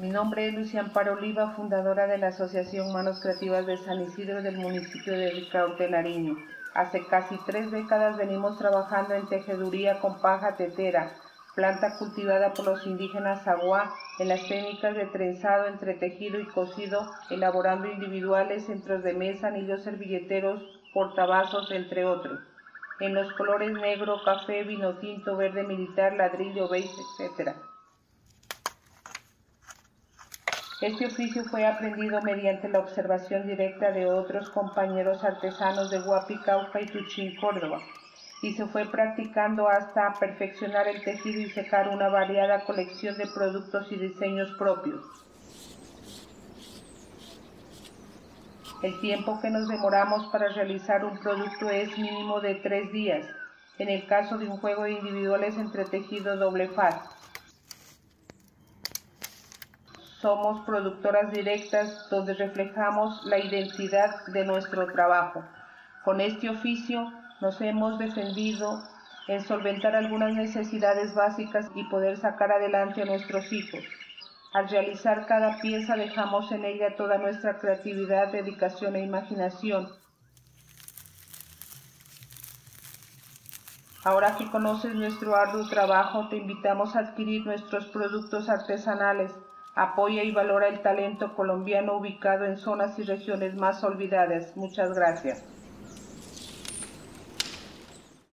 Mi nombre es Lucia Amparo Oliva, fundadora de la Asociación Manos Creativas de San Isidro del municipio de Ricaurte, Nariño. Hace casi tres décadas venimos trabajando en tejeduría con paja tetera, planta cultivada por los indígenas Aguá en las técnicas de trenzado entre tejido y cosido, elaborando individuales, centros de mesa, anillos servilleteros, portavasos, entre otros, en los colores negro, café, vino tinto, verde militar, ladrillo, beige, etc. Este oficio fue aprendido mediante la observación directa de otros compañeros artesanos de Huapi, Cauca y Tuchín, Córdoba, y se fue practicando hasta perfeccionar el tejido y secar una variada colección de productos y diseños propios. El tiempo que nos demoramos para realizar un producto es mínimo de tres días, en el caso de un juego de individuales entre tejido doble faz. Somos productoras directas donde reflejamos la identidad de nuestro trabajo. Con este oficio nos hemos defendido en solventar algunas necesidades básicas y poder sacar adelante a nuestros hijos. Al realizar cada pieza dejamos en ella toda nuestra creatividad, dedicación e imaginación. Ahora que conoces nuestro arduo trabajo, te invitamos a adquirir nuestros productos artesanales. Apoya y valora el talento colombiano ubicado en zonas y regiones más olvidadas. Muchas gracias.